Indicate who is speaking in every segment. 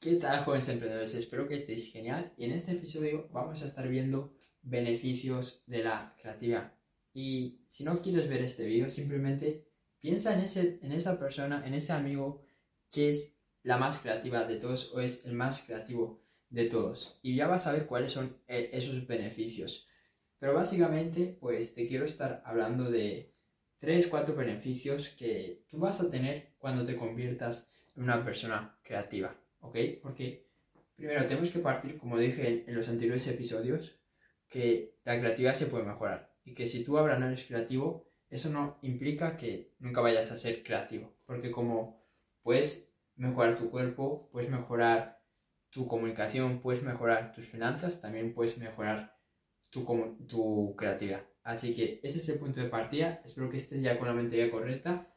Speaker 1: ¿Qué tal, jóvenes emprendedores? Espero que estéis genial y en este episodio vamos a estar viendo beneficios de la creatividad. Y si no quieres ver este vídeo, simplemente piensa en, ese, en esa persona, en ese amigo que es la más creativa de todos o es el más creativo de todos. Y ya vas a ver cuáles son eh, esos beneficios. Pero básicamente, pues te quiero estar hablando de tres, cuatro beneficios que tú vas a tener cuando te conviertas en una persona creativa. ¿Ok? Porque primero tenemos que partir, como dije en, los anteriores episodios, que la creatividad se puede mejorar y que si tú ahora no eres creativo, eso no implica que nunca vayas a ser creativo, porque como puedes mejorar tu cuerpo, puedes mejorar tu comunicación, puedes mejorar tus finanzas, también puedes mejorar tu, tu creatividad. Así que ese es el punto de partida, espero que estés ya con la mentalidad correcta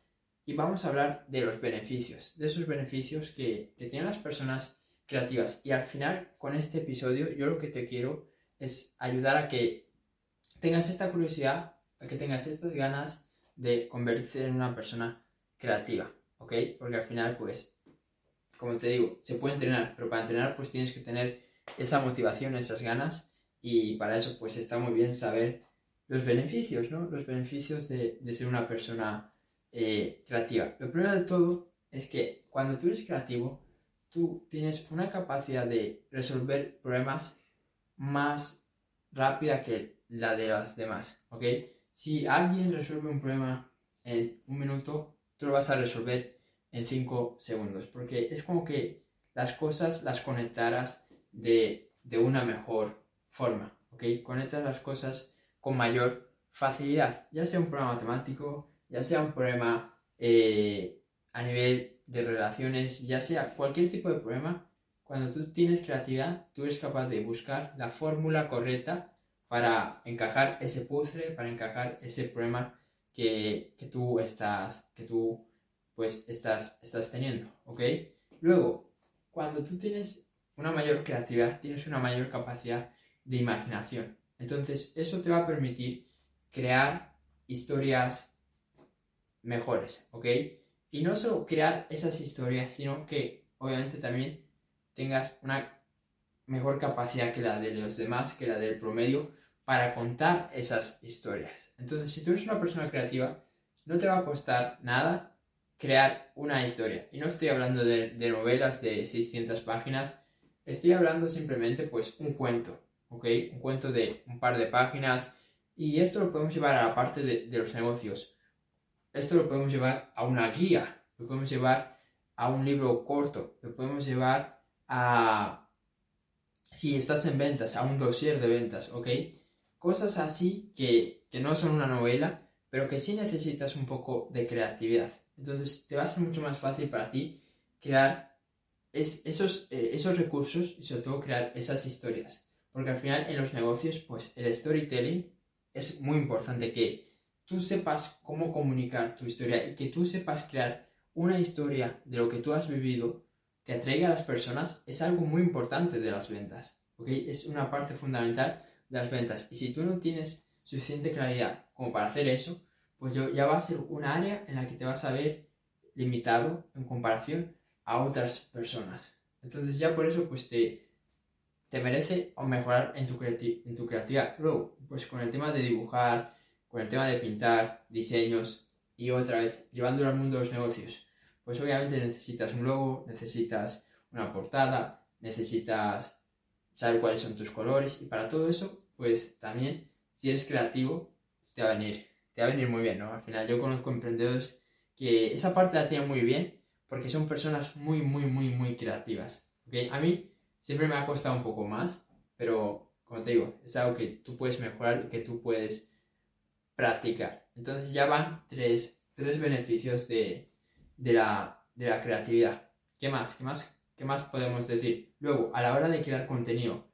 Speaker 1: y vamos a hablar de los beneficios, de esos beneficios que, tienen las personas creativas. Y al final, con este episodio, yo lo que te quiero es ayudar a que tengas esta curiosidad, a que tengas estas ganas de convertirte en una persona creativa, ¿ok? Porque al final, pues, como te digo, se puede entrenar, pero para entrenar, pues tienes que tener esa motivación, esas ganas, y para eso, pues, está muy bien saber los beneficios, ¿no? Los beneficios de, de ser una persona eh, creativa. Lo primero de todo es que cuando tú eres creativo, tú tienes una capacidad de resolver problemas más rápida que la de las demás, ¿ok? Si alguien resuelve un problema en un minuto, tú lo vas a resolver en cinco segundos, porque es como que las cosas las conectaras de, de una mejor forma, ¿ok? Conectas las cosas con mayor facilidad, ya sea un problema matemático, ya sea un problema eh, a nivel de relaciones, ya sea cualquier tipo de problema, cuando tú tienes creatividad, tú eres capaz de buscar la fórmula correcta para encajar ese puzzle, para encajar ese problema que, tú estás, que tú pues estás, estás teniendo, ¿ok? Luego, cuando tú tienes una mayor creatividad, tienes una mayor capacidad de imaginación. Entonces, eso te va a permitir crear historias mejores, ¿ok? Y no solo crear esas historias, sino que obviamente también tengas una mejor capacidad que la de los demás, que la del promedio, para contar esas historias. Entonces, si tú eres una persona creativa, no te va a costar nada crear una historia. Y no estoy hablando de, novelas de 600 páginas, estoy hablando simplemente pues un cuento, ¿ok? Un cuento de un par de páginas. Y esto lo podemos llevar a la parte de los negocios esto lo podemos llevar a una guía, lo podemos llevar a un libro corto, lo podemos llevar a, si estás en ventas, a un dossier de ventas, ¿ok? Cosas así que, no son una novela, pero que sí necesitas un poco de creatividad. Entonces te va a ser mucho más fácil para ti crear esos, eh, esos recursos y sobre todo crear esas historias. Porque al final en los negocios, pues el storytelling es muy importante que tú sepas cómo comunicar tu historia y que tú sepas crear una historia de lo que tú has vivido que atraiga a las personas es algo muy importante de las ventas. ¿ok? Es una parte fundamental de las ventas. Y si tú no tienes suficiente claridad como para hacer eso, pues ya va a ser un área en la que te vas a ver limitado en comparación a otras personas. Entonces ya por eso pues te, te merece mejorar en tu, en tu creatividad. Luego, pues con el tema de dibujar, con el tema de pintar, diseños y otra vez llevándolo al mundo de los negocios, pues obviamente necesitas un logo, necesitas una portada, necesitas saber cuáles son tus colores y para todo eso, pues también si eres creativo te va a venir, te va a venir muy bien, ¿no? Al final yo conozco emprendedores que esa parte la tienen muy bien porque son personas muy, muy, muy, muy creativas. A mí siempre me ha costado un poco más, pero como te digo, es algo que tú puedes mejorar y que tú puedes practicar. Entonces ya van tres, beneficios de, la, creatividad. ¿Qué más? ¿Qué más? ¿Qué más podemos decir? Luego, a la hora de crear contenido,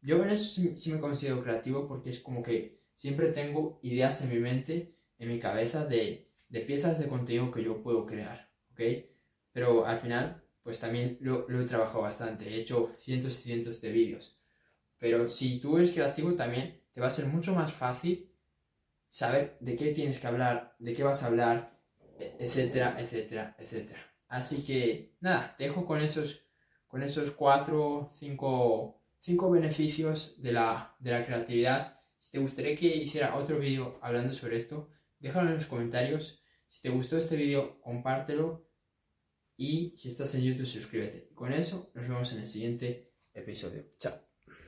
Speaker 1: yo en eso sí, me considero creativo porque es como que siempre tengo ideas en mi mente, en mi cabeza de, piezas de contenido que yo puedo crear, ¿ok? Pero al final, pues también lo, lo, he trabajado bastante, he hecho cientos y cientos de vídeos. Pero si tú eres creativo también, te va a ser mucho más fácil saber de qué tienes que hablar, de qué vas a hablar, e, etcétera, etcétera, etcétera. Así que nada, te dejo con esos, con esos cuatro, cinco, cinco beneficios de la, de la creatividad. Si te gustaría que hiciera otro vídeo hablando sobre esto, déjalo en los comentarios. Si te gustó este vídeo, compártelo. Y si estás en YouTube, suscríbete. con eso nos vemos en el siguiente episodio. Chao.